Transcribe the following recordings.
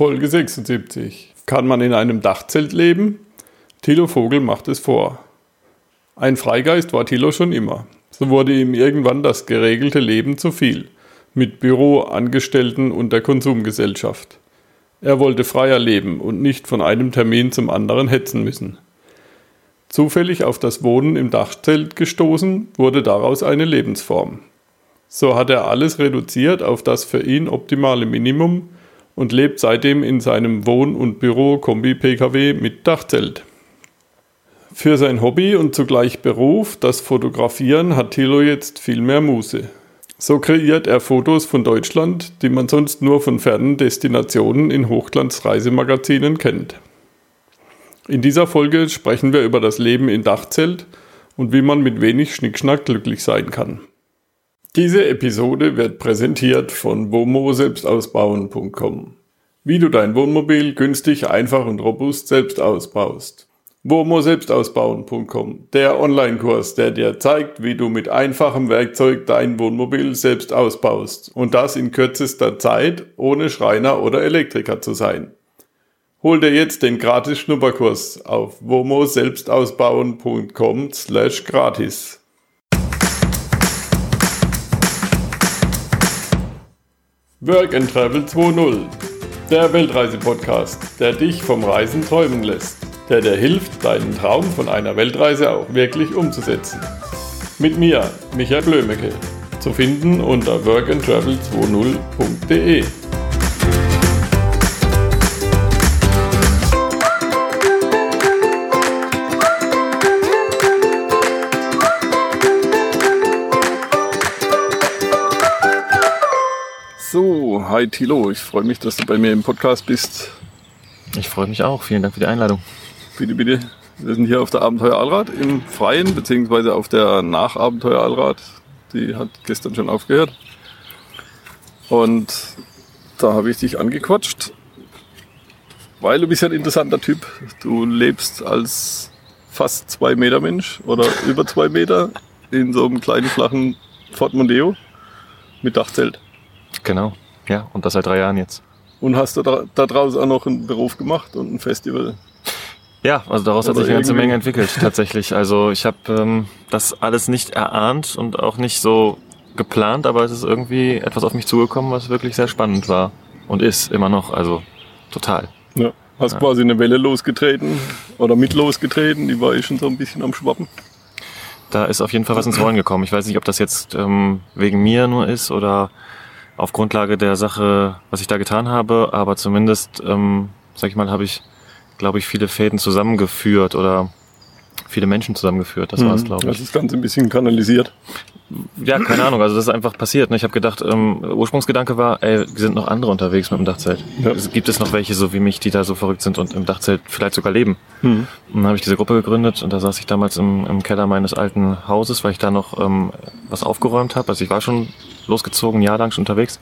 Folge 76. Kann man in einem Dachzelt leben? Thilo Vogel macht es vor. Ein Freigeist war Thilo schon immer. So wurde ihm irgendwann das geregelte Leben zu viel. Mit Büro, Angestellten und der Konsumgesellschaft. Er wollte freier leben und nicht von einem Termin zum anderen hetzen müssen. Zufällig auf das Wohnen im Dachzelt gestoßen, wurde daraus eine Lebensform. So hat er alles reduziert auf das für ihn optimale Minimum und lebt seitdem in seinem Wohn- und Büro-Kombi-Pkw mit Dachzelt. Für sein Hobby und zugleich Beruf, das Fotografieren, hat Thilo jetzt viel mehr Muße. So kreiert er Fotos von Deutschland, die man sonst nur von fernen Destinationen in Hochglanzreisemagazinen kennt. In dieser Folge sprechen wir über das Leben in Dachzelt und wie man mit wenig Schnickschnack glücklich sein kann. Diese Episode wird präsentiert von womo-selbstausbauen.com. Wie du dein Wohnmobil günstig, einfach und robust selbst ausbaust. womo-selbstausbauen.com, der Online-Kurs, der dir zeigt, wie du mit einfachem Werkzeug dein Wohnmobil selbst ausbaust und das in kürzester Zeit, ohne Schreiner oder Elektriker zu sein. Hol dir jetzt den gratis Schnupperkurs auf womo-selbstausbauen.com slash gratis. Work and Travel 2.0, der Weltreise-Podcast, der dich vom Reisen träumen lässt, der dir hilft, deinen Traum von einer Weltreise auch wirklich umzusetzen. Mit mir, Michael Blömecke, zu finden unter workandtravel20.de. hi Tilo, ich freue mich, dass du bei mir im Podcast bist. Ich freue mich auch. Vielen Dank für die Einladung. Bitte, bitte. Wir sind hier auf der Abenteuer Allrad im Freien, beziehungsweise auf der Nachabenteuer Allrad. Die hat gestern schon aufgehört. Und da habe ich dich angequatscht, weil du bist ja ein interessanter Typ. Du lebst als fast zwei Meter Mensch oder über zwei Meter in so einem kleinen flachen Ford Mondeo mit Dachzelt. Genau. Ja, und das seit drei Jahren jetzt. Und hast du da, da draußen auch noch einen Beruf gemacht und ein Festival? Ja, also daraus hat Oder sich eine ganze Menge entwickelt, tatsächlich. Also ich habe ähm, das alles nicht erahnt und auch nicht so geplant, aber es ist irgendwie etwas auf mich zugekommen, was wirklich sehr spannend war und ist immer noch. Also total. Ja. Hast quasi eine Welle losgetreten oder mit losgetreten, die war eh schon so ein bisschen am Schwappen. Da ist auf jeden Fall was ins Rollen gekommen. Ich weiß nicht, ob das jetzt ähm, wegen mir nur ist oder auf Grundlage der Sache, was ich da getan habe, aber zumindest, ähm, sag ich mal, habe ich, glaube ich, viele Fäden zusammengeführt oder viele Menschen zusammengeführt. Das war es, glaube Das ich. ist das Ganze ein bisschen kanalisiert. Ja, keine Ahnung. Also das ist einfach passiert. Ne? Ich habe gedacht, ähm, Ursprungsgedanke war, ey, sind noch andere unterwegs mit dem Dachzelt. Ja. Gibt es noch welche so wie mich, die da so verrückt sind und im Dachzelt vielleicht sogar leben. Mhm. Und dann habe ich diese Gruppe gegründet und da saß ich damals im, im Keller meines alten Hauses, weil ich da noch ähm, was aufgeräumt habe. Also ich war schon losgezogen, ein Jahr lang schon unterwegs,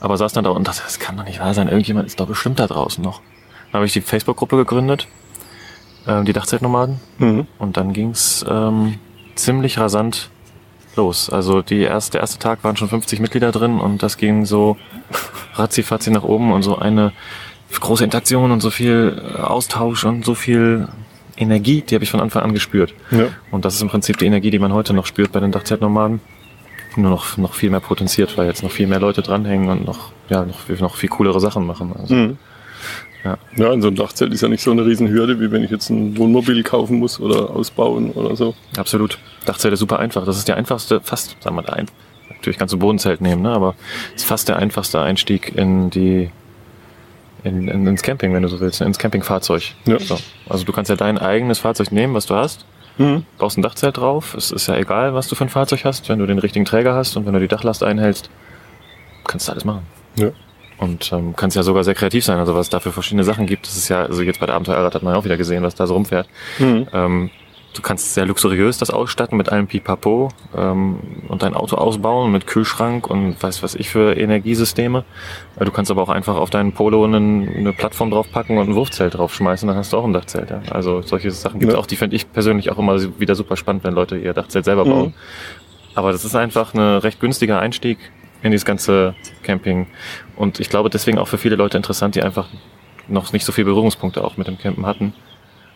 aber saß dann da und dachte, das kann doch nicht wahr sein. Irgendjemand ist doch bestimmt da draußen noch. Dann habe ich die Facebook-Gruppe gegründet, ähm, die Dachzeltnomaden. Mhm. Und dann ging's ähm, ziemlich rasant los. Also die erste, der erste Tag waren schon 50 Mitglieder drin und das ging so ratzi nach oben und so eine große Interaktion und so viel äh, Austausch und so viel Energie, die habe ich von Anfang an gespürt. Ja. Und das ist im Prinzip die Energie, die man heute noch spürt bei den Dachzeltnomaden. Nur noch, noch viel mehr potenziert, weil jetzt noch viel mehr Leute dranhängen und noch, ja, noch, noch viel coolere Sachen machen. Also, Mhm. Ja. Ja, und so ein Dachzelt ist ja nicht so eine Riesenhürde, wie wenn ich jetzt ein Wohnmobil kaufen muss oder ausbauen oder so. Absolut. Dachzelt ist super einfach. Das ist der einfachste, fast, sagen wir mal, ein, natürlich kannst du Bodenzelt nehmen, ne? aber es ist fast der einfachste Einstieg in die, in, in, ins Camping, wenn du so willst, ne? ins Campingfahrzeug. Ja. So. Also du kannst ja dein eigenes Fahrzeug nehmen, was du hast, Mhm. baust ein Dachzelt drauf. Es ist ja egal, was du für ein Fahrzeug hast, wenn du den richtigen Träger hast und wenn du die Dachlast einhältst, kannst du alles machen. Ja. Und ähm, kannst ja sogar sehr kreativ sein. Also was es da für verschiedene Sachen gibt, das ist ja, also jetzt bei der Abenteuerrad hat man ja auch wieder gesehen, was da so rumfährt. Mhm. Ähm, du kannst sehr luxuriös das ausstatten mit allem Pipapo ähm, und dein Auto ausbauen mit Kühlschrank und weiß was ich für Energiesysteme. Äh, Du kannst aber auch einfach auf deinen Polo einen, eine Plattform draufpacken und ein Wurfzelt draufschmeißen, dann hast du auch ein Dachzelt. Ja? Also solche Sachen gibt es Ja. auch, die finde ich persönlich auch immer wieder super spannend, wenn Leute ihr Dachzelt selber bauen. Mhm. Aber das ist einfach ein recht günstiger Einstieg in dieses ganze Camping. Und ich glaube deswegen auch für viele Leute interessant, die einfach noch nicht so viele Berührungspunkte auch mit dem Campen hatten.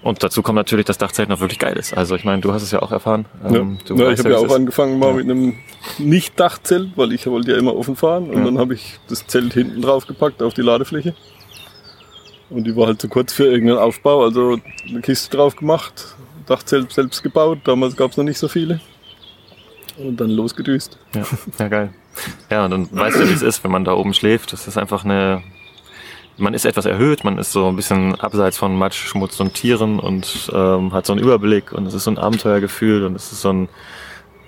Und dazu kommt natürlich, dass Dachzelt noch wirklich geil ist. Also ich meine, du hast es ja auch erfahren. Ähm, du ja, ich habe ja auch angefangen mal Ja. mit einem Nicht-Dachzelt, weil ich wollte ja immer offen fahren. Und Ja. dann habe ich das Zelt hinten drauf gepackt auf die Ladefläche. Und die war halt zu kurz für irgendeinen Aufbau. Also eine Kiste drauf gemacht, Dachzelt selbst gebaut. Damals gab es noch nicht so viele. Und dann losgedüst. Ja, ja, geil. Ja, und dann weißt du, wie es ist, wenn man da oben schläft. Das ist einfach eine. Man ist etwas erhöht, man ist so ein bisschen abseits von Matsch, Schmutz und Tieren und ähm, hat so einen Überblick und es ist so ein Abenteuergefühl und es ist so ein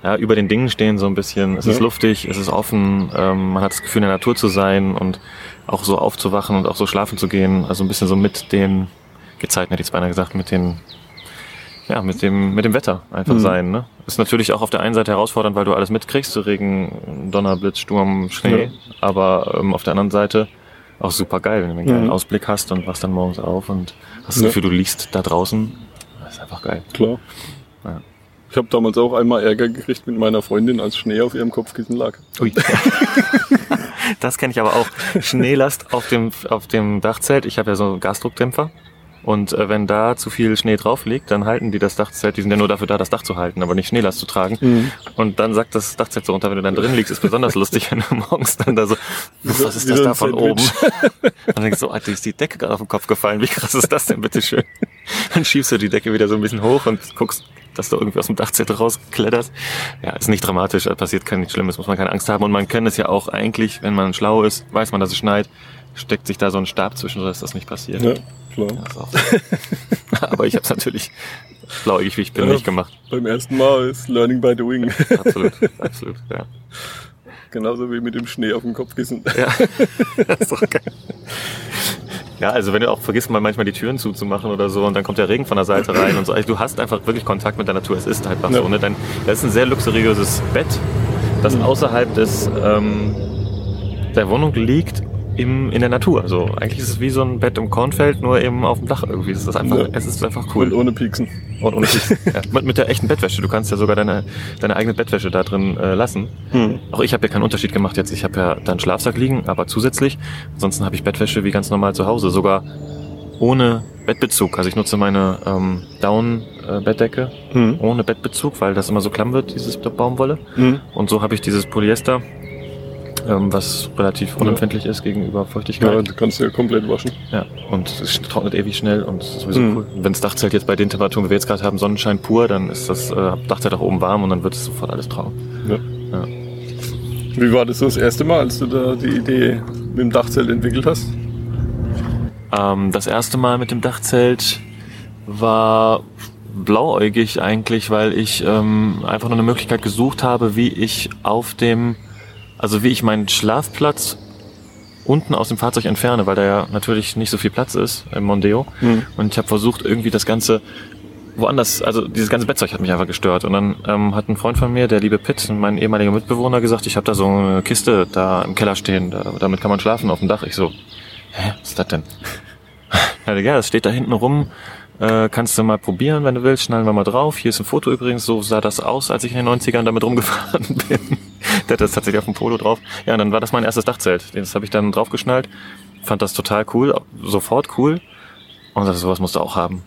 ja, über den Dingen stehen so ein bisschen. Es ist Ja. luftig, es ist offen, ähm, man hat das Gefühl, in der Natur zu sein und auch so aufzuwachen und auch so schlafen zu gehen. Also ein bisschen so mit den Gezeiten, hätte ich jetzt beinahe gesagt, mit den ja, mit dem, mit dem Wetter einfach Mhm. sein. Ne? Ist natürlich auch auf der einen Seite herausfordernd, weil du alles mitkriegst, Regen, Donner, Blitz, Sturm, Schnee. Ja. Aber ähm, auf der anderen Seite auch super geil, wenn du einen geilen Mhm. Ausblick hast und wachst dann morgens auf und hast das Ja. Gefühl, du liegst da draußen. Das ist einfach geil. Klar. Ja. Ich habe damals auch einmal Ärger gekriegt mit meiner Freundin, als Schnee auf ihrem Kopfkissen lag. Ui. das kenne ich aber auch. Schneelast auf dem, auf dem Dachzelt. Ich habe ja so einen Gasdruckdämpfer. Und äh, wenn da zu viel Schnee drauf liegt, dann halten die das Dachzelt, die sind ja nur dafür da, das Dach zu halten, aber nicht Schneelast zu tragen. Mhm. Und dann sagt das Dachzelt so runter, wenn du dann drin liegst, ist besonders lustig, wenn du morgens dann da so, was ist das da von oben? Dann denkst du, so, Alter, ist die Decke gerade auf den Kopf gefallen, wie krass ist das denn, bitteschön? Dann schiebst du die Decke wieder so ein bisschen hoch und guckst, dass du irgendwie aus dem Dachzelt rauskletterst. Ja, ist nicht dramatisch, da passiert kein nichts Schlimmes, muss man keine Angst haben. Und man kennt es ja auch eigentlich, wenn man schlau ist, weiß man, dass es schneit, steckt sich da so ein Stab zwischen, sodass das nicht passiert. Ja, klar. So. Aber ich habe es natürlich blauäugig, wie ich bin, Ja. nicht gemacht. Beim ersten Mal ist Learning by doing. Absolut, absolut, ja. Genauso wie mit dem Schnee auf dem Kopfkissen. Ja, das ist doch geil. Ja, also wenn du auch vergisst, mal manchmal die Türen zuzumachen oder so und dann kommt der Regen von der Seite rein und so. Also du hast einfach wirklich Kontakt mit der Natur. Es ist einfach Ja. so. Ne? Dein, das ist ein sehr luxuriöses Bett, das außerhalb des, ähm, der Wohnung liegt. Im, in der Natur. So, eigentlich ist es wie so ein Bett im Kornfeld, nur eben auf dem Dach irgendwie. Es ist einfach, Ja. es ist einfach cool. Und ohne Pieksen. Und ohne Kissen. ja. mit, mit der echten Bettwäsche. Du kannst ja sogar deine, deine eigene Bettwäsche da drin äh, lassen. Hm. Auch ich habe ja keinen Unterschied gemacht jetzt. Ich habe ja da einen Schlafsack liegen, aber zusätzlich. Ansonsten habe ich Bettwäsche wie ganz normal zu Hause. Sogar ohne Bettbezug. Also ich nutze meine ähm, Down-Bettdecke Hm. ohne Bettbezug, weil das immer so klamm wird, dieses Baumwolle. Hm. Und so habe ich dieses Polyester, ähm, was relativ unempfindlich ist gegenüber Ja, Feuchtigkeit. du kannst ja komplett waschen. Ja, und es trocknet ewig schnell und ist sowieso Mhm. cool. Wenn das Dachzelt jetzt bei den Temperaturen, wie wir jetzt gerade haben, Sonnenschein pur, dann ist das äh, Dachzelt auch oben warm und dann wird es sofort alles trocken. Ja. Ja. Wie war das so das erste Mal, als du da die Idee mit dem Dachzelt entwickelt hast? Ähm, das erste Mal mit dem Dachzelt war blauäugig eigentlich, weil ich ähm, einfach nur eine Möglichkeit gesucht habe, wie ich auf dem, also wie ich meinen Schlafplatz unten aus dem Fahrzeug entferne, weil da ja natürlich nicht so viel Platz ist im Mondeo. Mhm. Und ich habe versucht, irgendwie das Ganze woanders, also dieses ganze Bettzeug hat mich einfach gestört. Und dann ähm, hat ein Freund von mir, der liebe Pitt, mein ehemaliger Mitbewohner, gesagt, ich habe da so eine Kiste da im Keller stehen, da, damit kann man schlafen auf dem Dach. Ich so, hä, was ist das denn? Ja, das steht da hinten rum. Äh, kannst du mal probieren, wenn du willst. Schnallen wir mal drauf. Hier ist ein Foto übrigens. So sah das aus, als ich in den 90ern damit rumgefahren bin. Der hat das tatsächlich auf dem Polo drauf. Ja, und dann war das mein erstes Dachzelt. Das habe ich dann draufgeschnallt. Fand das total cool. Sofort cool. Und dachte, sowas musst du auch haben.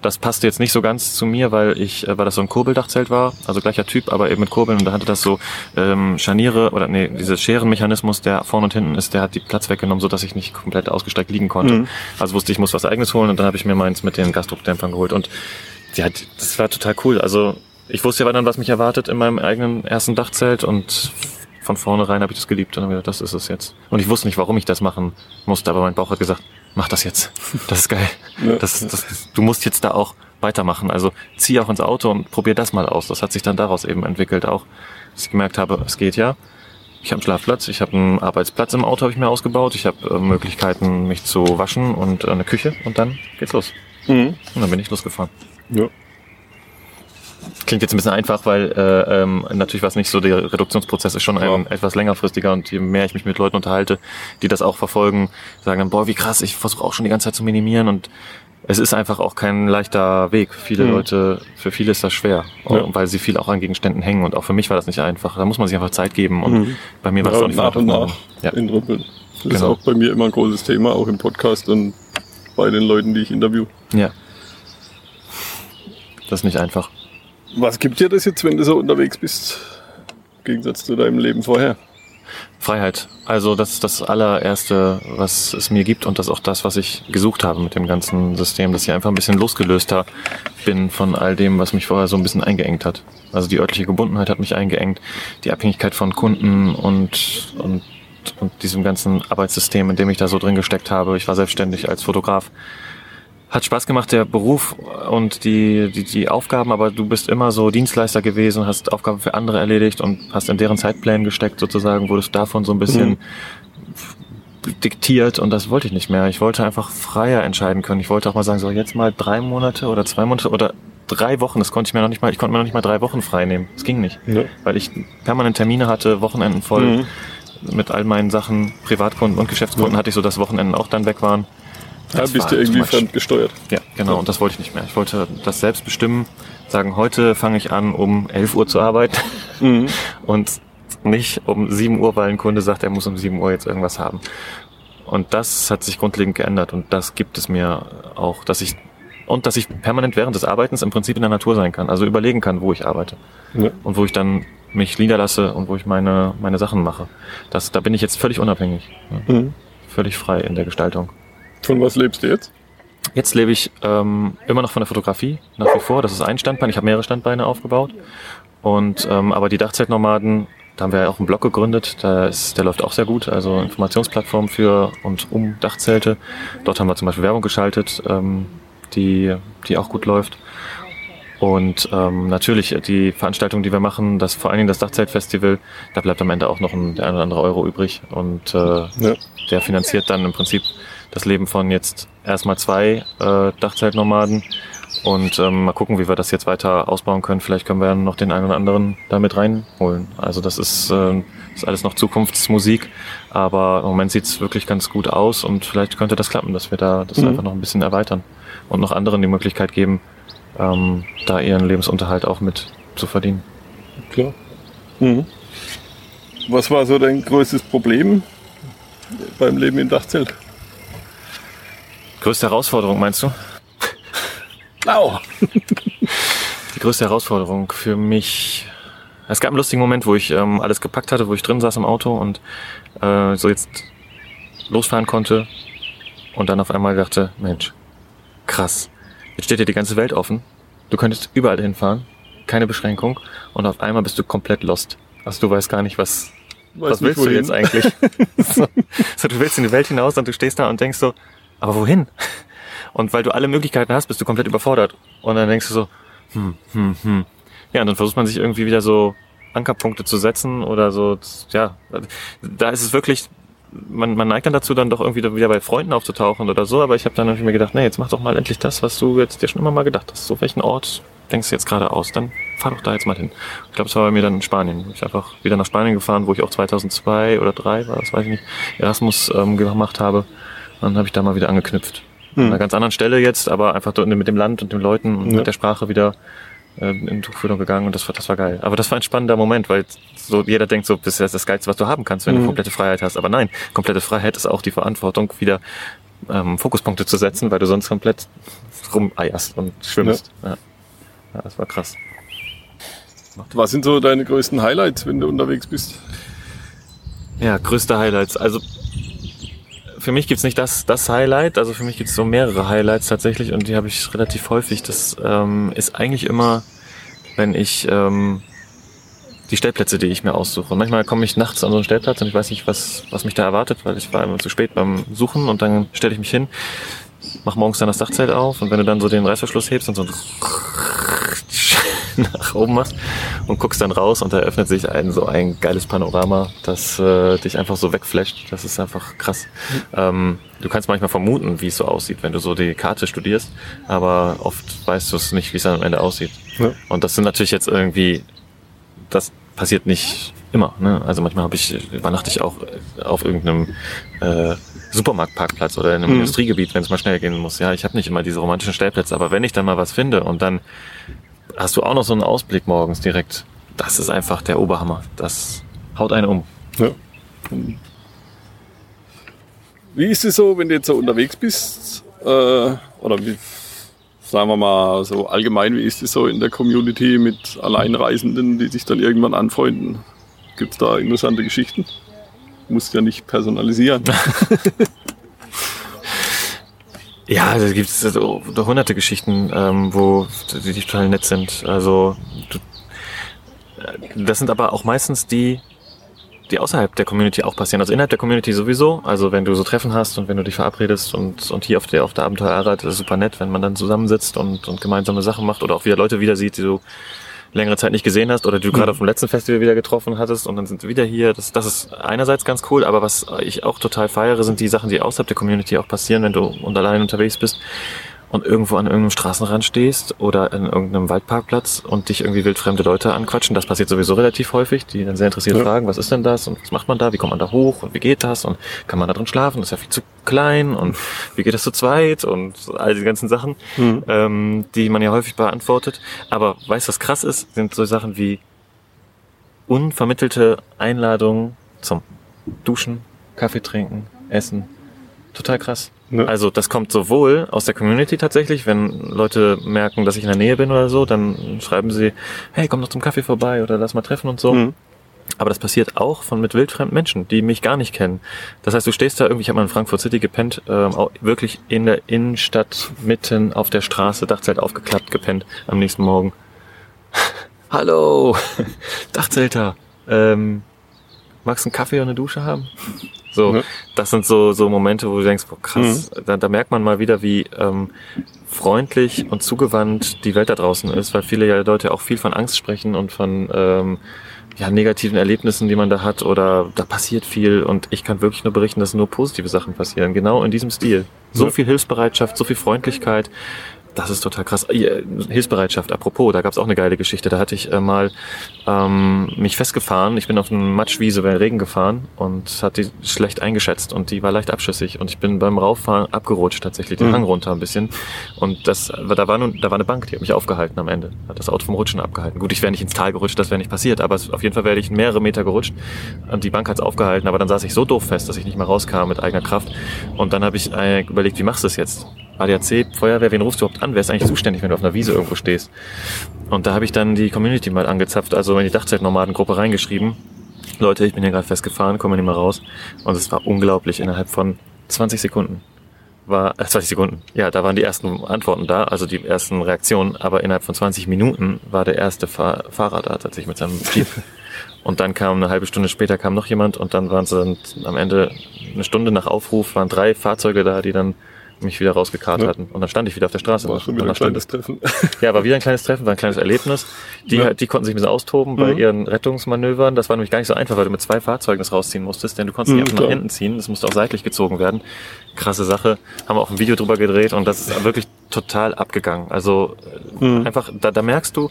Das passte jetzt nicht so ganz zu mir, weil ich, äh, weil das so ein Kurbeldachzelt war, also gleicher Typ, aber eben mit Kurbeln und da hatte das so ähm, Scharniere oder nee, dieser Scherenmechanismus, der vorne und hinten ist, der hat die Platz weggenommen, so dass ich nicht komplett ausgestreckt liegen konnte. Mhm. Also wusste ich, ich muss was eigenes holen und dann habe ich mir meins mit den Gasdruckdämpfern geholt und ja, das war total cool. Also ich wusste ja dann, was mich erwartet in meinem eigenen ersten Dachzelt und von vornherein habe ich das geliebt und habe gedacht, das ist es jetzt. Und ich wusste nicht, warum ich das machen musste, aber mein Bauch hat gesagt, mach das jetzt. Das ist geil. Das, das, du musst jetzt da auch weitermachen. Also zieh auch ins Auto und probier das mal aus. Das hat sich dann daraus eben entwickelt auch, dass ich gemerkt habe, es geht ja. Ich habe einen Schlafplatz, ich habe einen Arbeitsplatz im Auto, habe ich mir ausgebaut. Ich habe äh, Möglichkeiten, mich zu waschen und äh, eine Küche und dann geht's los. Mhm. Und dann bin ich losgefahren. Ja. Klingt jetzt ein bisschen einfach, weil äh, ähm, natürlich war es nicht so, der Reduktionsprozess ist schon ein Ja. etwas längerfristiger und je mehr ich mich mit Leuten unterhalte, die das auch verfolgen, sagen dann, boah, wie krass, ich versuche auch schon die ganze Zeit zu minimieren und es ist einfach auch kein leichter Weg. Viele Mhm. Leute, für viele ist das schwer, Ja. weil sie viel auch an Gegenständen hängen und auch für mich war das nicht einfach. Da muss man sich einfach Zeit geben und Mhm. bei mir war es Ja, auch nicht nach und nach. Ja. entrümpeln. Das ist Genau. auch bei mir immer ein großes Thema, auch im Podcast und bei den Leuten, die ich interview. ja. Das ist nicht einfach. Was gibt dir das jetzt, wenn du so unterwegs bist? Im Gegensatz zu deinem Leben vorher. Freiheit. Also das ist das allererste, was es mir gibt und das ist auch das, was ich gesucht habe mit dem ganzen System, dass ich einfach ein bisschen losgelöster bin von all dem, was mich vorher so ein bisschen eingeengt hat. Also die örtliche Gebundenheit hat mich eingeengt, die Abhängigkeit von Kunden und, und, und diesem ganzen Arbeitssystem, in dem ich da so drin gesteckt habe. Ich war selbstständig als Fotograf. Hat Spaß gemacht, der Beruf und die, die, die Aufgaben, aber du bist immer so Dienstleister gewesen, hast Aufgaben für andere erledigt und hast in deren Zeitplänen gesteckt sozusagen, wurdest davon so ein bisschen Mhm. diktiert und das wollte ich nicht mehr. Ich wollte einfach freier entscheiden können. Ich wollte auch mal sagen, so jetzt mal drei Monate oder zwei Monate oder drei Wochen, das konnte ich mir noch nicht mal, ich konnte mir noch nicht mal drei Wochen frei nehmen. Das ging nicht, Ja. weil ich permanent Termine hatte, Wochenenden voll Mhm. mit all meinen Sachen, Privatkunden und Geschäftskunden hatte ich so, dass Wochenenden auch dann weg waren. Da bist du irgendwie fremdgesteuert. Ja, genau. Und das wollte ich nicht mehr. Ich wollte das selbst bestimmen. Sagen, heute fange ich an, um 11 Uhr zu arbeiten Mhm. und nicht um 7 Uhr, weil ein Kunde sagt, er muss um 7 Uhr jetzt irgendwas haben. Und das hat sich grundlegend geändert und das gibt es mir auch, dass ich und dass ich permanent während des Arbeitens im Prinzip in der Natur sein kann, also überlegen kann, wo ich arbeite Ja. und wo ich dann mich niederlasse und wo ich meine meine Sachen mache. Das, da bin ich jetzt völlig unabhängig, ja, Mhm. völlig frei in der Gestaltung. Von was lebst du jetzt? Jetzt lebe ich ähm, immer noch von der Fotografie, nach wie vor. Das ist ein Standbein. Ich habe mehrere Standbeine aufgebaut. Und ähm, aber die Dachzeltnomaden, da haben wir ja auch einen Blog gegründet. Da ist, der läuft auch sehr gut. Also Informationsplattform für und um Dachzelte. Dort haben wir zum Beispiel Werbung geschaltet, ähm, die, die auch gut läuft. Und ähm, natürlich die Veranstaltung, die wir machen, das vor allen Dingen das Dachzeltfestival, da bleibt am Ende auch noch ein, der ein oder andere Euro übrig. Und äh, Ja. der finanziert dann im Prinzip das Leben von jetzt erstmal zwei äh, Dachzeltnomaden. Und ähm, mal gucken, wie wir das jetzt weiter ausbauen können. Vielleicht können wir ja noch den einen oder anderen damit reinholen. Also das ist, äh, ist alles noch Zukunftsmusik, aber im Moment sieht's wirklich ganz gut aus und vielleicht könnte das klappen, dass wir da das Mhm. einfach noch ein bisschen erweitern und noch anderen die Möglichkeit geben, ähm, da ihren Lebensunterhalt auch mit zu verdienen. Klar. Mhm. Was war so dein größtes Problem beim Leben im Dachzelt? Größte Herausforderung, meinst du? Au! Die größte Herausforderung für mich. Es gab einen lustigen Moment, wo ich ähm, alles gepackt hatte, wo ich drin saß im Auto und äh, so jetzt losfahren konnte und dann auf einmal dachte, Mensch, krass, jetzt steht dir die ganze Welt offen. Du könntest überall hinfahren, keine Beschränkung und auf einmal bist du komplett lost. Also du weißt gar nicht, was, Weiß was willst du wohin. jetzt eigentlich? so, so, du willst in die Welt hinaus und du stehst da und denkst so, aber wohin? Und weil du alle Möglichkeiten hast, bist du komplett überfordert. Und dann denkst du so, hm, hm, hm. Ja, und dann versucht man sich irgendwie wieder so Ankerpunkte zu setzen oder so, ja, da ist es wirklich, man, man neigt dann dazu, dann doch irgendwie wieder bei Freunden aufzutauchen oder so, aber ich habe dann irgendwie mir gedacht, nee, jetzt mach doch mal endlich das, was du jetzt dir schon immer mal gedacht hast. So welchen Ort denkst du jetzt gerade aus? Dann fahr doch da jetzt mal hin. Ich glaube, es war bei mir dann in Spanien. Ich bin einfach wieder nach Spanien gefahren, wo ich auch 2002 oder 2003 war, das weiß ich nicht, Erasmus ähm, gemacht habe. Und dann habe ich da mal wieder angeknüpft. An einer ganz anderen Stelle jetzt, aber einfach mit dem Land und den Leuten und Ja. mit der Sprache wieder äh, in Tuchfühlung gegangen und das war, das war geil. Aber das war ein spannender Moment, weil so jeder denkt so, das ist das Geilste, was du haben kannst, wenn Mhm. du komplette Freiheit hast. Aber nein, komplette Freiheit ist auch die Verantwortung, wieder ähm, Fokuspunkte zu setzen, weil du sonst komplett rumeierst und schwimmst. Ja. Ja. das war krass. Was sind so deine größten Highlights, wenn du unterwegs bist? Ja, größte Highlights. Also für mich gibt's nicht das, das Highlight, also für mich gibt's so mehrere Highlights tatsächlich und die habe ich relativ häufig. Das ähm, ist eigentlich immer, wenn ich ähm, die Stellplätze, die ich mir aussuche. Manchmal komme ich nachts an so einen Stellplatz und ich weiß nicht, was, was mich da erwartet, weil ich war immer zu spät beim Suchen und dann stelle ich mich hin, mach morgens dann das Dachzelt auf und wenn du dann so den Reißverschluss hebst und so nach oben machst und guckst dann raus und da eröffnet sich ein so ein geiles Panorama, das äh, dich einfach so wegflasht. Das ist einfach krass. Ähm, du kannst manchmal vermuten, wie es so aussieht, wenn du so die Karte studierst, aber oft weißt du es nicht, wie es dann am Ende aussieht. Ja. Und das sind natürlich jetzt irgendwie, das passiert nicht immer. Ne? Also manchmal habe ich, übernachte ich auch auf irgendeinem äh, Supermarktparkplatz oder in einem Mhm. Industriegebiet, wenn es mal schnell gehen muss. Ja, ich habe nicht immer diese romantischen Stellplätze, aber wenn ich dann mal was finde und dann hast du auch noch so einen Ausblick morgens direkt, das ist einfach der Oberhammer. Das haut einen um. Ja. Wie ist es so, wenn du jetzt so unterwegs bist? Äh, oder wie, sagen wir mal so allgemein, wie ist es so in der Community mit Alleinreisenden, die sich dann irgendwann anfreunden? Gibt es da interessante Geschichten? Du musst ja nicht personalisieren. Ja, da gibt es so hunderte Geschichten, ähm, wo die, die total nett sind. Also du, äh, das sind aber auch meistens die, die außerhalb der Community auch passieren. Also innerhalb der Community sowieso. Also wenn du so Treffen hast und wenn du dich verabredest und, und hier auf der, auf der Abenteuerarbeit, ist super nett, wenn man dann zusammensitzt und, und gemeinsame Sachen macht oder auch wieder Leute wieder sieht, die du längere Zeit nicht gesehen hast oder die du gerade auf dem letzten Festival wieder getroffen hattest und dann sind sie wieder hier. Das, das ist einerseits ganz cool, aber was ich auch total feiere, sind die Sachen, die außerhalb der Community auch passieren, wenn du und allein unterwegs bist und irgendwo an irgendeinem Straßenrand stehst oder in irgendeinem Waldparkplatz und dich irgendwie wildfremde Leute anquatschen. Das passiert sowieso relativ häufig, die dann sehr interessiert Ja. fragen, was ist denn das und was macht man da, wie kommt man da hoch und wie geht das und kann man da drin schlafen, das ist ja viel zu klein und wie geht das zu zweit und all diese ganzen Sachen, ähm, die man ja häufig beantwortet. Aber weißt du, was krass ist, sind so Sachen wie unvermittelte Einladungen zum Duschen, Kaffee trinken, Essen. Total krass. Ja. Also das kommt sowohl aus der Community tatsächlich, wenn Leute merken, dass ich in der Nähe bin oder so, dann schreiben sie, hey, komm doch zum Kaffee vorbei oder lass mal treffen und so. Mhm. Aber das passiert auch von mit wildfremden Menschen, die mich gar nicht kennen. Das heißt, du stehst da irgendwie, ich habe mal in Frankfurt City gepennt, ähm, auch wirklich in der Innenstadt, mitten auf der Straße, Dachzelt aufgeklappt, gepennt am nächsten Morgen. Hallo, Dachzelter. Ähm, magst du einen Kaffee und eine Dusche haben? So, Ja. das sind so, so Momente, wo du denkst, boah, krass, da, da merkt man mal wieder, wie ähm, freundlich und zugewandt die Welt da draußen ist, weil viele ja Leute auch viel von Angst sprechen und von ähm, ja, negativen Erlebnissen, die man da hat oder da passiert viel und ich kann wirklich nur berichten, dass nur positive Sachen passieren, genau in diesem Stil. So viel Hilfsbereitschaft, so viel Freundlichkeit, das ist total krass. Ja, Hilfsbereitschaft, apropos, da gab's auch eine geile Geschichte. Da hatte ich äh, mal ähm, mich festgefahren. Ich bin auf eine Matschwiese bei Regen gefahren und hat die schlecht eingeschätzt und die war leicht abschüssig und ich bin beim Rauffahren abgerutscht tatsächlich den Mhm. Hang runter ein bisschen und das da war nun da war eine Bank, die hat mich aufgehalten am Ende, hat das Auto vom Rutschen abgehalten. Gut, ich wäre nicht ins Tal gerutscht, das wäre nicht passiert, aber auf jeden Fall wäre ich mehrere Meter gerutscht und die Bank hat's aufgehalten, aber dann saß ich so doof fest, dass ich nicht mehr rauskam mit eigener Kraft und dann habe ich äh, überlegt, wie machst du das jetzt? ADAC, Feuerwehr, wen rufst du überhaupt an? Wer ist eigentlich zuständig, wenn du auf einer Wiese irgendwo stehst? Und da habe ich dann die Community mal angezapft, also in die Dachzeltnomadengruppe reingeschrieben. Leute, ich bin hier gerade festgefahren, komme nicht mehr raus. Und es war unglaublich, innerhalb von 20 Sekunden war, äh, 20 Sekunden, ja, da waren die ersten Antworten da, also die ersten Reaktionen, aber innerhalb von 20 Minuten war der erste Fahr Fahrer da tatsächlich mit seinem Jeep. Und dann kam eine halbe Stunde später kam noch jemand und dann waren es am Ende eine Stunde nach Aufruf waren drei Fahrzeuge da, die dann mich wieder rausgekarrt hatten. Und dann stand ich wieder auf der Straße. War nach schon wieder ein kleines Treffen. ja, war wieder ein kleines Treffen, war ein kleines Erlebnis. Die, Ja. die konnten sich ein bisschen austoben bei Mhm. ihren Rettungsmanövern. Das war nämlich gar nicht so einfach, weil du mit zwei Fahrzeugen das rausziehen musstest, denn du konntest Mhm, nicht einfach nach klar. hinten ziehen. Das musste auch seitlich gezogen werden. Krasse Sache. Haben wir auch ein Video drüber gedreht und das ist wirklich total abgegangen. Also äh, Mhm. einfach, da, da merkst du,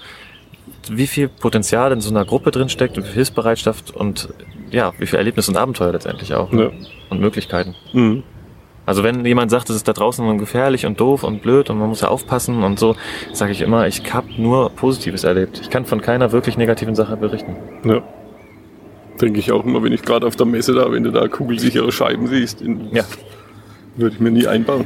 wie viel Potenzial in so einer Gruppe drin steckt und wie viel Hilfsbereitschaft und ja, wie viel Erlebnis und Abenteuer letztendlich auch. Ja. Und Möglichkeiten. Mhm. Also wenn jemand sagt, es ist da draußen gefährlich und doof und blöd und man muss ja aufpassen und so, sage ich immer, ich habe nur Positives erlebt. Ich kann von keiner wirklich negativen Sache berichten. Ja. Denke ich auch immer, wenn ich gerade auf der Messe da, wenn du da kugelsichere Scheiben siehst, Ja. würde ich mir nie einbauen.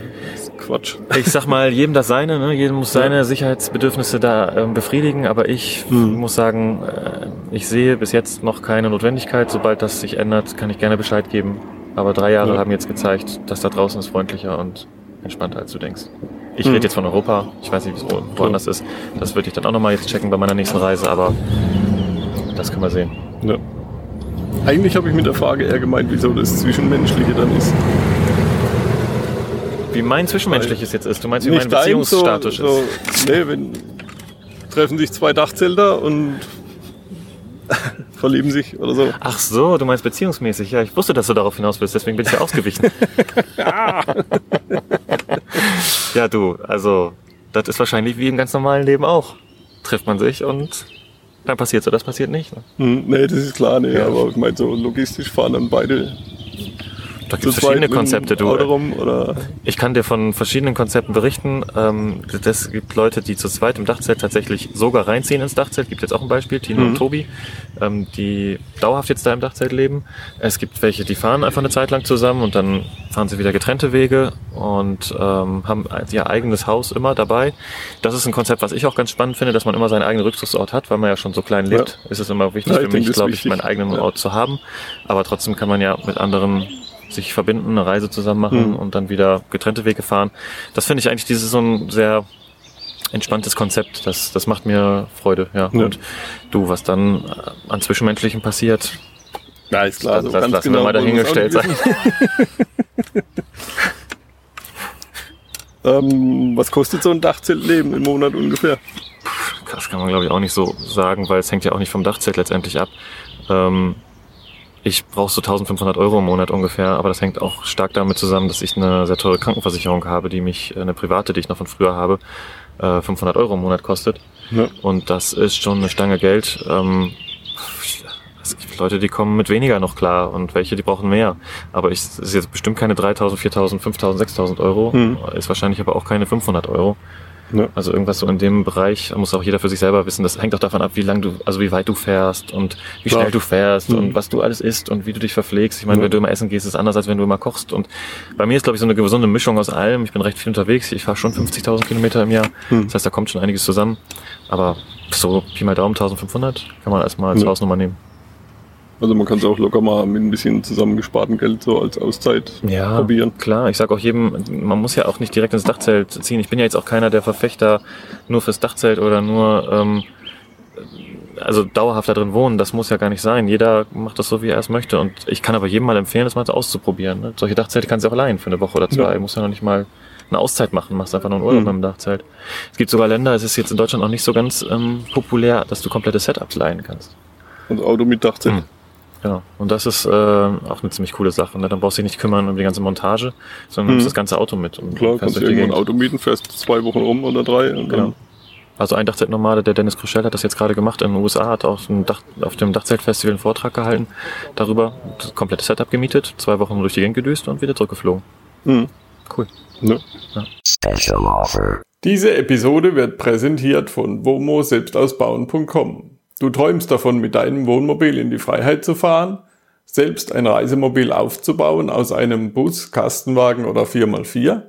Quatsch. Ich sag mal, jedem das seine, ne? jedem muss seine Sicherheitsbedürfnisse da ähm, befriedigen, aber ich Mhm. muss sagen, äh, ich sehe bis jetzt noch keine Notwendigkeit. Sobald das sich ändert, kann ich gerne Bescheid geben. Aber drei Jahre Ja. haben jetzt gezeigt, dass da draußen ist freundlicher und entspannter, als du denkst. Ich Mhm. rede jetzt von Europa, ich weiß nicht, wie es wo- woanders ist. Das würde ich dann auch nochmal jetzt checken bei meiner nächsten Reise, aber das können wir sehen. Ja. Eigentlich habe ich mit der Frage eher gemeint, wieso das Zwischenmenschliche dann ist. Wie mein Zwischenmenschliches jetzt ist. Du meinst, wie mein Beziehungsstatus so, ist. so, Nee, wenn treffen sich zwei Dachzelter und verlieben sich oder so. Ach so, du meinst beziehungsmäßig. Ja, ich wusste, dass du darauf hinaus willst, deswegen bin ich ja ausgewichen. ja, du, also, das ist wahrscheinlich wie im ganz normalen Leben auch. Trifft man sich und dann passiert so, das passiert nicht. Ne? Hm, nee, das ist klar, nee, Ja. aber ich meine, so logistisch fahren dann beide Da gibt es verschiedene Konzepte. Du, Auto rum, oder? Ich kann dir von verschiedenen Konzepten berichten. Ähm, das gibt Leute, die zu zweit im Dachzelt tatsächlich sogar reinziehen ins Dachzelt. Gibt jetzt auch ein Beispiel, Tino und Tobi, ähm, die dauerhaft jetzt da im Dachzelt leben. Es gibt welche, die fahren einfach eine Zeit lang zusammen und dann fahren sie wieder getrennte Wege und ähm, haben ihr eigenes Haus immer dabei. Das ist ein Konzept, was ich auch ganz spannend finde, dass man immer seinen eigenen Rückzugsort hat, weil man ja schon so klein lebt. Ist es immer wichtig Ja, für mich, glaube ich, meinen eigenen Ja. Ort zu haben. Aber trotzdem kann man ja mit anderen sich verbinden, eine Reise zusammen machen Mhm. und dann wieder getrennte Wege fahren. Das finde ich eigentlich dieses so ein sehr entspanntes Konzept. Das, das macht mir Freude, ja. Ja. Und du, was dann äh, an Zwischenmenschlichen passiert, Ja, ist klar. das, so das ganz lassen genau wir mal dahingestellt sein. Ähm, was kostet so ein Dachzeltleben im Monat ungefähr? Das kann man, glaube ich, auch nicht so sagen, weil es hängt ja auch nicht vom Dachzelt letztendlich ab. Ähm, ich brauche so 1500 Euro im Monat ungefähr, aber das hängt auch stark damit zusammen, dass ich eine sehr teure Krankenversicherung habe, die mich, äh, eine private, die ich noch von früher habe, äh, 500 Euro im Monat kostet. Ja. Und das ist schon eine Stange Geld. Ähm, es gibt Leute, die kommen mit weniger noch klar und welche, die brauchen mehr. Aber ich, es ist jetzt bestimmt keine 3000, 4000, 5000, 6000 Euro. Mhm. Ist wahrscheinlich aber auch keine 500 Euro. Ja. Also irgendwas so in dem Bereich muss auch jeder für sich selber wissen. Das hängt auch davon ab, wie lang du, also wie weit du fährst und wie Klar. schnell du fährst Mhm. und was du alles isst und wie du dich verpflegst. Ich meine, Ja. wenn du immer essen gehst, ist es anders, als wenn du immer kochst. Und bei mir ist, glaube ich, so eine gesunde Mischung aus allem. Ich bin recht viel unterwegs. Ich fahre schon 50.000 Kilometer im Jahr. Mhm. Das heißt, da kommt schon einiges zusammen. Aber so Pi mal Daumen 1500 kann man erstmal als Ja. Hausnummer nehmen. Also man kann es auch locker mal mit ein bisschen zusammengespartem Geld so als Auszeit ja, probieren. Klar, ich sag auch jedem, man muss ja auch nicht direkt ins Dachzelt ziehen. Ich bin ja jetzt auch keiner der Verfechter nur fürs Dachzelt oder nur ähm, also dauerhaft da drin wohnen. Das muss ja gar nicht sein. Jeder macht das so, wie er es möchte. Und ich kann aber jedem mal empfehlen, das mal auszuprobieren. Ne? Solche Dachzelte kannst du auch leihen für eine Woche oder zwei. Ja. Du musst ja noch nicht mal eine Auszeit machen, machst einfach nur einen Urlaub Mhm. dem Dachzelt. Es gibt sogar Länder, es ist jetzt in Deutschland auch nicht so ganz ähm, populär, dass du komplette Setups leihen kannst. Also Auto mit Dachzelt. Mhm. Genau. Und das ist äh, auch eine ziemlich coole Sache. Ne? Dann brauchst du dich nicht kümmern um die ganze Montage, sondern Mhm. nimmst das ganze Auto mit. Und Klar, fährst kannst du irgendwo ein. Auto mieten, fährst zwei Wochen rum oder drei und Genau. dann Also ein Dachzeltnomade, der Dennis Kruschel hat das jetzt gerade gemacht in den USA, hat auf dem, Dach, auf dem Dachzeltfestival einen Vortrag gehalten darüber, das komplette Setup gemietet, zwei Wochen durch die Gegend gedüst und wieder zurückgeflogen. Mhm. Cool. Ne? Diese Episode wird präsentiert von womo-selbstausbauen.com. Du träumst davon, mit deinem Wohnmobil in die Freiheit zu fahren, selbst ein Reisemobil aufzubauen aus einem Bus, Kastenwagen oder 4x4?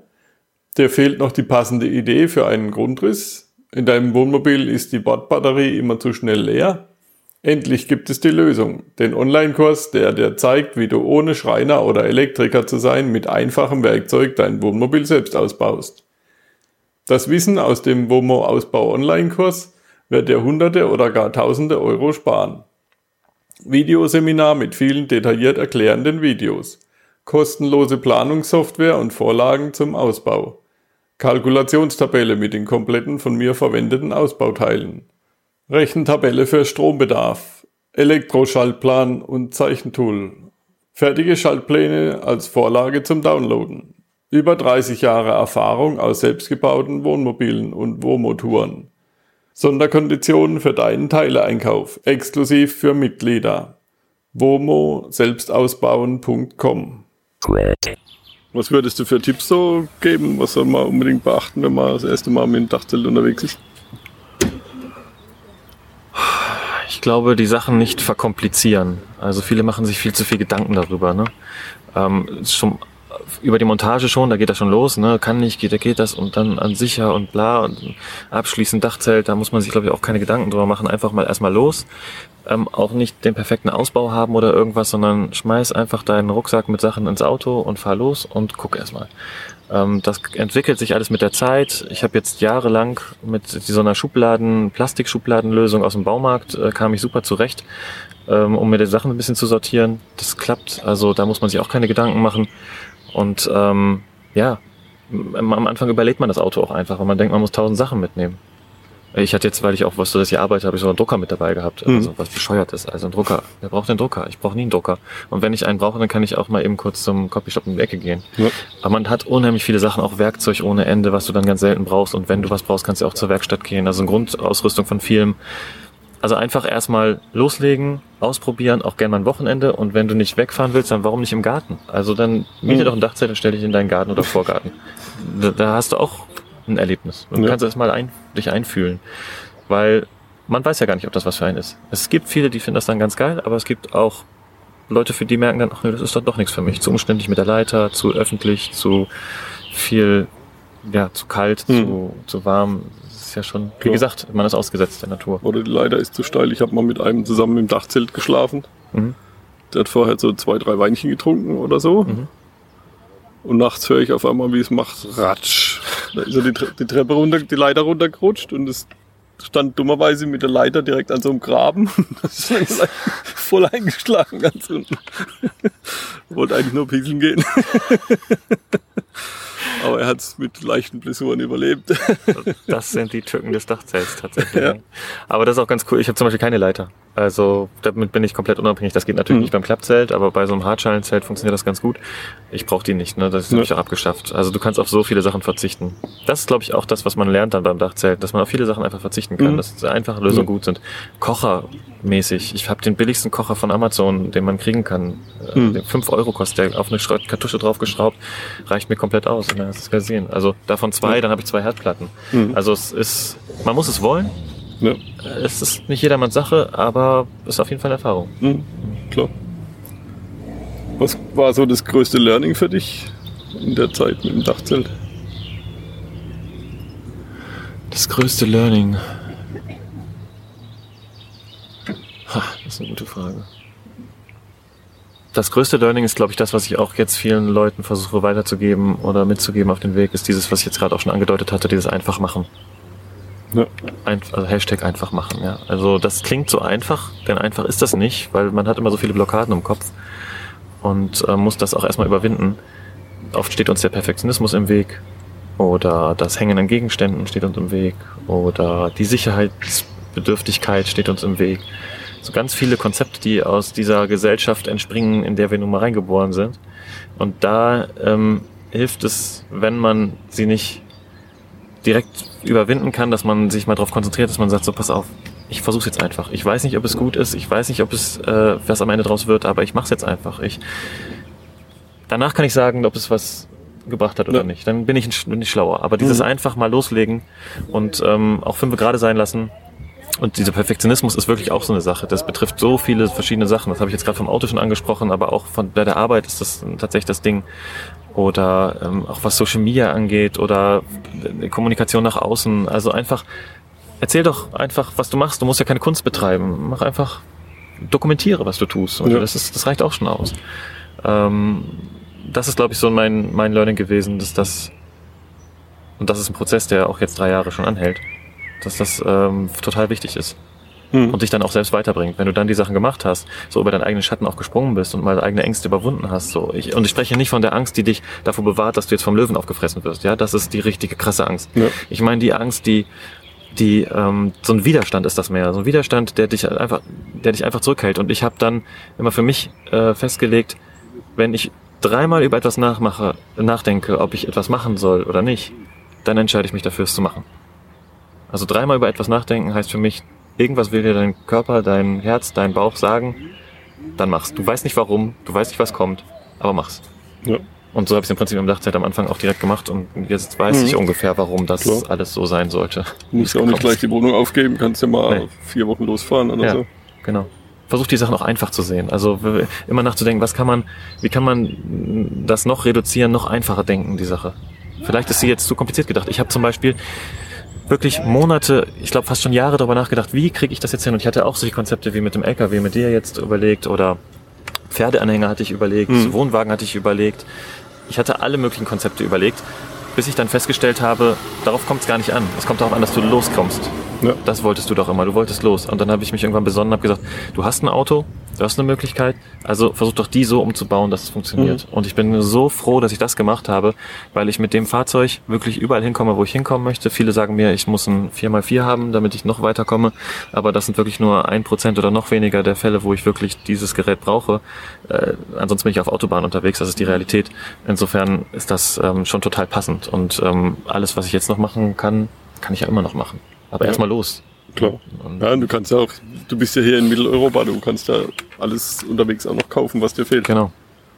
Dir fehlt noch die passende Idee für einen Grundriss? In deinem Wohnmobil ist die Bordbatterie immer zu schnell leer? Endlich gibt es die Lösung. Den Online-Kurs, der dir zeigt, wie du ohne Schreiner oder Elektriker zu sein mit einfachem Werkzeug dein Wohnmobil selbst ausbaust. Das Wissen aus dem WOMO Ausbau Online-Kurs wird dir Hunderte oder gar Tausende Euro sparen. Videoseminar mit vielen detailliert erklärenden Videos. Kostenlose Planungssoftware und Vorlagen zum Ausbau. Kalkulationstabelle mit den kompletten von mir verwendeten Ausbauteilen. Rechentabelle für Strombedarf. Elektroschaltplan und Zeichentool. Fertige Schaltpläne als Vorlage zum Downloaden. Über 30 Jahre Erfahrung aus selbstgebauten Wohnmobilen und Wohnmotoren. Sonderkonditionen für deinen Teileeinkauf, exklusiv für Mitglieder. womo-selbstausbauen.com Was würdest du für Tipps so geben? Was soll man unbedingt beachten, wenn man das erste Mal mit dem Dachzelt unterwegs ist? Ich glaube, die Sachen nicht verkomplizieren. Also viele machen sich viel zu viel Gedanken darüber. Ne? Ähm, schon über die Montage schon, da geht das schon los, ne? Kann nicht, geht, da geht das und dann an sicher und bla und abschließend Dachzelt, da muss man sich, glaube ich, auch keine Gedanken drüber machen, einfach mal erstmal los. Ähm, auch nicht den perfekten Ausbau haben oder irgendwas, sondern schmeiß einfach deinen Rucksack mit Sachen ins Auto und fahr los und guck erstmal. Ähm, das entwickelt sich alles mit der Zeit. Ich habe jetzt jahrelang mit so einer Schubladen, Plastikschubladenlösung aus dem Baumarkt, äh, kam ich super zurecht, ähm, um mir die Sachen ein bisschen zu sortieren. Das klappt, also da muss man sich auch keine Gedanken machen. Und ähm, ja, am Anfang überlegt man das Auto auch einfach, weil man denkt, man muss tausend Sachen mitnehmen. Ich hatte jetzt, weil ich auch wusste, dass ich arbeite, habe ich so einen Drucker mit dabei gehabt. Mhm. Also was bescheuert ist. Also ein Drucker. Wer braucht einen Drucker? Ich brauche nie einen Drucker. Und wenn ich einen brauche, dann kann ich auch mal eben kurz zum Copyshop in die Ecke gehen. Ja. Aber man hat unheimlich viele Sachen, auch Werkzeug ohne Ende, was du dann ganz selten brauchst. Und wenn du was brauchst, kannst du auch zur Werkstatt gehen. Also eine Grundausrüstung von vielem Also einfach erstmal loslegen, ausprobieren, auch gerne mal ein Wochenende. Und wenn du nicht wegfahren willst, dann warum nicht im Garten? Also dann miete Mhm. doch ein Dachzelt und stell dich in deinen Garten oder Vorgarten. Da, da hast du auch ein Erlebnis. Du Ja. kannst erstmal ein, dich einfühlen. Weil man weiß ja gar nicht, ob das was für einen ist. Es gibt viele, die finden das dann ganz geil, aber es gibt auch Leute, für die merken dann, ach nee, das ist doch doch nichts für mich. Zu umständlich mit der Leiter, zu öffentlich, zu viel, ja, zu kalt, Hm. zu, zu warm. Das ist ja schon, wie Klar. gesagt, man ist ausgesetzt der Natur. Oder die Leiter ist zu steil. Ich habe mal mit einem zusammen im Dachzelt geschlafen. Mhm. Der hat vorher so zwei, drei Weinchen getrunken oder so. Mhm. Und nachts höre ich auf einmal, wie es macht, ratsch. Da ist er die, die Treppe runter, die Leiter runtergerutscht und es stand dummerweise mit der Leiter direkt an so einem Graben. Das ist voll eingeschlagen ganz unten. Wollte eigentlich nur pieseln gehen. Aber er hat es mit leichten Blessuren überlebt. Das sind die Tücken des Dachzelts tatsächlich. ja. Aber das ist auch ganz cool. Ich habe zum Beispiel keine Leiter. Also damit bin ich komplett unabhängig. Das geht natürlich Mhm. nicht beim Klappzelt, aber bei so einem Hartschalenzelt funktioniert das ganz gut. Ich brauche die nicht, ne? Das habe Ja. ich auch abgeschafft. Also du kannst auf so viele Sachen verzichten. Das ist, glaube ich, auch das, was man lernt dann beim Dachzelt, dass man auf viele Sachen einfach verzichten kann, Mhm. dass einfache Lösungen Ja. gut sind. Kochermäßig. Ich habe den billigsten Kocher von Amazon, den man kriegen kann. Äh, Mhm. den 5 Euro kostet der, auf eine Kartusche draufgeschraubt, reicht mir komplett aus. Und dann hast du es gesehen. Also davon zwei, dann habe ich zwei Herdplatten. Mhm. Also es ist, man muss es wollen. Ja. Es ist nicht jedermanns Sache, aber es ist auf jeden Fall eine Erfahrung. Mhm, klar. Was war so das größte Learning für dich in der Zeit mit dem Dachzelt? Das größte Learning. Ha, das ist eine gute Frage. Das größte Learning ist, glaube ich, das, was ich auch jetzt vielen Leuten versuche weiterzugeben oder mitzugeben auf den Weg, ist dieses, was ich jetzt gerade auch schon angedeutet hatte, dieses einfach machen. Ja. Ein, also Hashtag einfach machen, ja. Also das klingt so einfach, denn einfach ist das nicht, weil man hat immer so viele Blockaden im Kopf und äh, muss das auch erstmal überwinden. Oft steht uns der Perfektionismus im Weg oder das Hängen an Gegenständen steht uns im Weg oder die Sicherheitsbedürftigkeit steht uns im Weg. So ganz viele Konzepte, die aus dieser Gesellschaft entspringen, in der wir nun mal reingeboren sind. Und da ähm, hilft es, wenn man sie nicht direkt überwinden kann, dass man sich mal darauf konzentriert, dass man sagt, so pass auf, ich versuche jetzt einfach. Ich weiß nicht, ob es gut ist, ich weiß nicht, ob es äh, was am Ende draus wird, aber ich mache es jetzt einfach. Ich danach kann ich sagen, ob es was gebracht hat oder Ja. nicht. Dann bin ich, bin ich schlauer. Aber dieses Mhm. einfach mal loslegen und ähm, auch fünf gerade sein lassen. Und dieser Perfektionismus ist wirklich auch so eine Sache. Das betrifft so viele verschiedene Sachen. Das habe ich jetzt gerade vom Auto schon angesprochen, aber auch von bei der Arbeit ist das tatsächlich das Ding. Oder ähm, auch was Social Media angeht oder Kommunikation nach außen. Also einfach, erzähl doch einfach, was du machst. Du musst ja keine Kunst betreiben. Mach einfach, dokumentiere, was du tust. Und Ja. das, ist, das reicht auch schon aus. Ähm, das ist, glaube ich, so mein, mein Learning gewesen, dass das, und das ist ein Prozess, der auch jetzt drei Jahre schon anhält, dass das ähm, total wichtig ist Mhm. und dich dann auch selbst weiterbringt. Wenn du dann die Sachen gemacht hast, so über deinen eigenen Schatten auch gesprungen bist und mal eigene Ängste überwunden hast, so ich, und ich spreche nicht von der Angst, die dich davor bewahrt, dass du jetzt vom Löwen aufgefressen wirst. Ja, das ist die richtige krasse Angst. Ja. Ich meine die Angst, die die ähm, so ein Widerstand ist das mehr, so ein Widerstand, der dich einfach, der dich einfach zurückhält. Und ich habe dann immer für mich äh, festgelegt, wenn ich dreimal über etwas nachmache, nachdenke, ob ich etwas machen soll oder nicht, dann entscheide ich mich dafür, es zu machen. Also dreimal über etwas nachdenken heißt für mich, irgendwas will dir dein Körper, dein Herz, dein Bauch sagen, dann mach's. Du weißt nicht warum, du weißt nicht, was kommt, aber mach's. Ja. Und so habe ich es im Prinzip im Dachzelt am Anfang auch direkt gemacht und jetzt weiß Mhm. ich ungefähr, warum das Klar. alles so sein sollte. Du musst ja auch nicht gleich die Wohnung aufgeben, kannst ja mal Nee. vier Wochen losfahren oder Ja. so. Genau. Versuch die Sachen auch einfach zu sehen. Also immer nachzudenken, was kann man, wie kann man das noch reduzieren, noch einfacher denken, die Sache. Vielleicht ist sie jetzt zu kompliziert gedacht. Ich habe zum Beispiel wirklich Monate, ich glaube fast schon Jahre darüber nachgedacht, wie kriege ich das jetzt hin? Und ich hatte auch solche Konzepte wie mit dem LKW, mit dir jetzt überlegt oder Pferdeanhänger hatte ich überlegt, Mhm. Wohnwagen hatte ich überlegt. Ich hatte alle möglichen Konzepte überlegt, bis ich dann festgestellt habe, darauf kommt es gar nicht an. Es kommt darauf an, dass du loskommst. Ja. Das wolltest du doch immer, du wolltest los. Und dann habe ich mich irgendwann besonnen und habe gesagt, du hast ein Auto, du hast eine Möglichkeit, also versuch doch die so umzubauen, dass es funktioniert. Und ich bin so froh, dass ich das gemacht habe, weil ich mit dem Fahrzeug wirklich überall hinkomme, wo ich hinkommen möchte. Viele sagen mir, ich muss ein 4x4 haben, damit ich noch weiterkomme. Aber das sind wirklich nur ein Prozent oder noch weniger der Fälle, wo ich wirklich dieses Gerät brauche. Äh, ansonsten bin ich auf Autobahn unterwegs, das ist die Realität. Insofern ist das ähm, schon total passend. Und ähm, alles, was ich jetzt noch machen kann, kann ich ja immer noch machen. Aber Ja. erstmal los. Klar. Ja, du kannst ja auch, du bist ja hier in Mitteleuropa, du kannst ja alles unterwegs auch noch kaufen, was dir fehlt. Genau.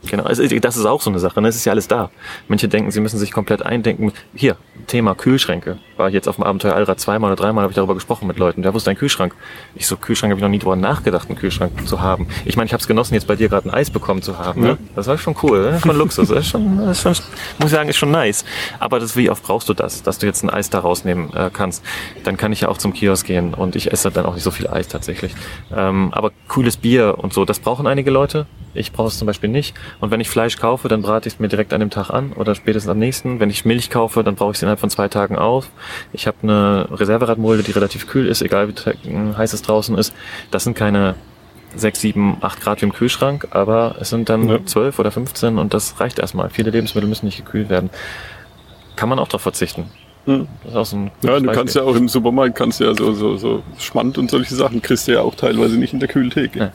Genau, das ist auch so eine Sache, ne? es ist ja alles da. Manche denken, sie müssen sich komplett eindenken. Hier, Thema Kühlschränke. War ich jetzt auf dem Abenteuer Allrad zweimal oder dreimal, habe ich darüber gesprochen mit Leuten. Wer wusste ein Kühlschrank? Ich so, Kühlschrank habe ich noch nie drüber nachgedacht, einen Kühlschrank zu haben. Ich meine, ich habe es genossen, jetzt bei dir gerade ein Eis bekommen zu haben. Ja. Ne? Das war schon cool, schon Luxus. Das ist schon, das ist schon, muss ich sagen, ist schon nice. Aber das, wie oft brauchst du das, dass du jetzt ein Eis da rausnehmen äh, kannst? Dann kann ich ja auch zum Kiosk gehen und ich esse dann auch nicht so viel Eis tatsächlich. Ähm, aber cooles Bier und so, das brauchen einige Leute. Ich brauche es zum Beispiel nicht. Und wenn ich Fleisch kaufe, dann brate ich es mir direkt an dem Tag an oder spätestens am nächsten. Wenn ich Milch kaufe, dann brauche ich es innerhalb von zwei Tagen auf. Ich habe eine Reserveradmulde, die relativ kühl ist, egal wie heiß es draußen ist. Das sind keine 6, 7, 8 Grad wie im Kühlschrank, aber es sind dann Ja. 12 oder 15 und das reicht erstmal. Viele Lebensmittel müssen nicht gekühlt werden. Kann man auch darauf verzichten. Hm. Ja, du kannst ja auch im Supermarkt, kannst ja so, so, so Schmand und solche Sachen kriegst du ja auch teilweise nicht in der Kühltheke. Ja,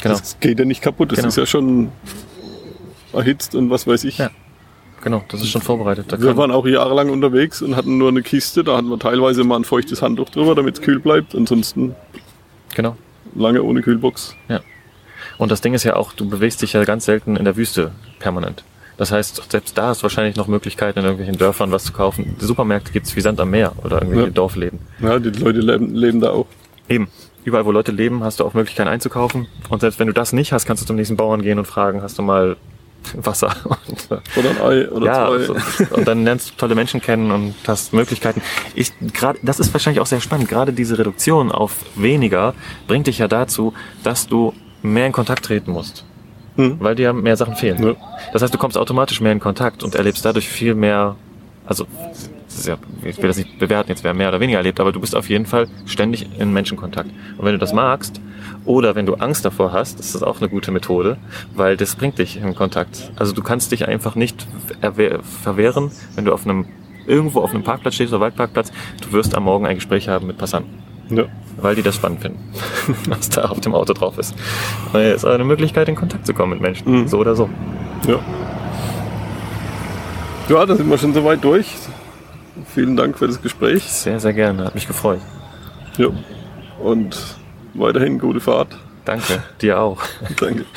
Genau, Das geht ja nicht kaputt, das Genau. ist ja schon erhitzt und was weiß ich. Ja. genau, das ist schon vorbereitet. Da Wir waren auch jahrelang unterwegs und hatten nur eine Kiste, da hatten wir teilweise mal ein feuchtes Handtuch drüber, damit es kühl bleibt. Ansonsten genau. lange ohne Kühlbox. Und das Ding ist ja auch, du bewegst dich ja ganz selten in der Wüste permanent. Das heißt, selbst da hast du wahrscheinlich noch Möglichkeiten, in irgendwelchen Dörfern was zu kaufen. Die Supermärkte gibt's wie Sand am Meer oder irgendwelche Ja. Dorfläden. Ja, die Leute leben, leben da auch. Eben. Überall, wo Leute leben, hast du auch Möglichkeiten einzukaufen. Und selbst wenn du das nicht hast, kannst du zum nächsten Bauern gehen und fragen, hast du mal Wasser? Und, Oder ein Ei oder ja, zwei. also, und dann lernst du tolle Menschen kennen und hast Möglichkeiten. Ich, grad, das ist wahrscheinlich auch sehr spannend. Gerade diese Reduktion auf weniger bringt dich ja dazu, dass du mehr in Kontakt treten musst. Hm. Weil dir mehr Sachen fehlen. Ja. Das heißt, du kommst automatisch mehr in Kontakt und erlebst dadurch viel mehr, also ja, ich will das nicht bewerten, jetzt wer mehr oder weniger erlebt, aber du bist auf jeden Fall ständig in Menschenkontakt. Und wenn du das magst, oder wenn du Angst davor hast, ist das auch eine gute Methode, weil das bringt dich in Kontakt. Also du kannst dich einfach nicht erwehr- verwehren, wenn du auf einem irgendwo auf einem Parkplatz stehst oder Waldparkplatz, du wirst am Morgen ein Gespräch haben mit Passanten, Ja. weil die das spannend finden, was da auf dem Auto drauf ist. Es ist eine Möglichkeit, in Kontakt zu kommen mit Menschen, Mhm. so oder so. Ja. Ja, da sind wir schon soweit durch. Vielen Dank für das Gespräch. Sehr, sehr gerne, hat mich gefreut. Ja. Und weiterhin gute Fahrt. Danke, dir auch. Danke.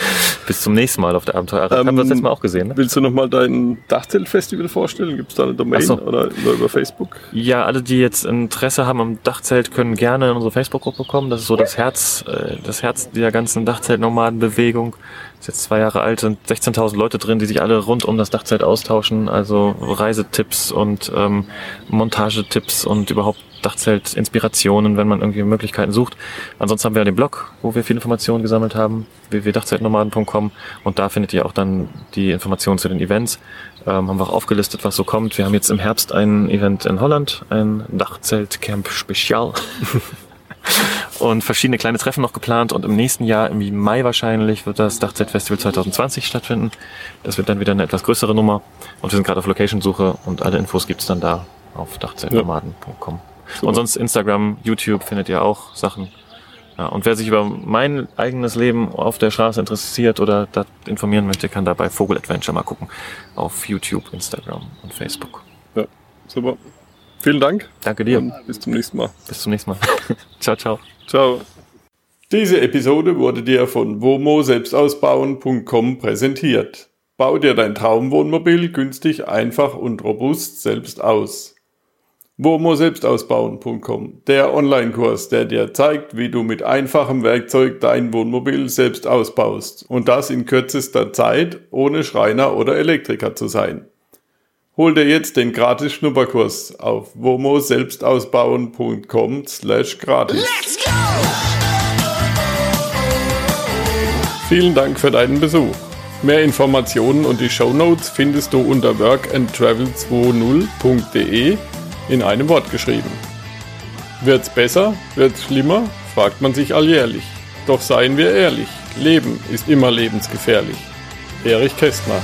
Bis zum nächsten Mal auf der Abenteuer. Ähm, haben wir das letzte Mal auch gesehen, ne? Willst du nochmal dein Dachzeltfestival vorstellen? Gibt es da eine Domain so. oder über, Facebook? Ja, alle, die jetzt Interesse haben am Dachzelt, können gerne in unsere Facebook-Gruppe kommen. Das ist so das Herz, äh, das Herz dieser ganzen Dachzelt-Nomaden-Bewegung. Ist jetzt zwei Jahre alt, sind 16.000 Leute drin, die sich alle rund um das Dachzelt austauschen. Also Reisetipps und ähm, Montagetipps und überhaupt Dachzelt-Inspirationen, wenn man irgendwie Möglichkeiten sucht. Ansonsten haben wir ja den Blog, wo wir viele Informationen gesammelt haben, www.dachzeltnomaden.com und da findet ihr auch dann die Informationen zu den Events. Ähm, haben wir auch aufgelistet, was so kommt. Wir haben jetzt im Herbst ein Event in Holland, ein Dachzeltcamp Spezial. und verschiedene kleine Treffen noch geplant und im nächsten Jahr, im Mai wahrscheinlich, wird das Dachzeltfestival 2020 stattfinden. Das wird dann wieder eine etwas größere Nummer und wir sind gerade auf Location-Suche und alle Infos gibt's dann da auf dachzeltnomaden.com. Super. Und sonst Instagram, YouTube findet ihr auch Sachen. Ja, und wer sich über mein eigenes Leben auf der Straße interessiert oder da informieren möchte, kann da bei Vogel Adventure mal gucken. Auf YouTube, Instagram und Facebook. Ja, super. Vielen Dank Danke dir. und bis zum nächsten Mal. Bis zum nächsten Mal. ciao, ciao. Ciao. Diese Episode wurde dir von womo-selbstausbauen.com präsentiert. Bau dir dein Traumwohnmobil günstig, einfach und robust selbst aus. womo-selbstausbauen.com, der Online-Kurs, der dir zeigt, wie du mit einfachem Werkzeug dein Wohnmobil selbst ausbaust und das in kürzester Zeit, ohne Schreiner oder Elektriker zu sein. Hol dir jetzt den gratis Schnupperkurs auf womo-selbstausbauen.com slash gratis. Vielen Dank für deinen Besuch. Mehr Informationen und die Shownotes findest du unter workandtravel20.de in einem Wort geschrieben. Wird's besser? Wird's schlimmer? fragt man sich alljährlich. Doch seien wir ehrlich, Leben ist immer lebensgefährlich. Erich Kästner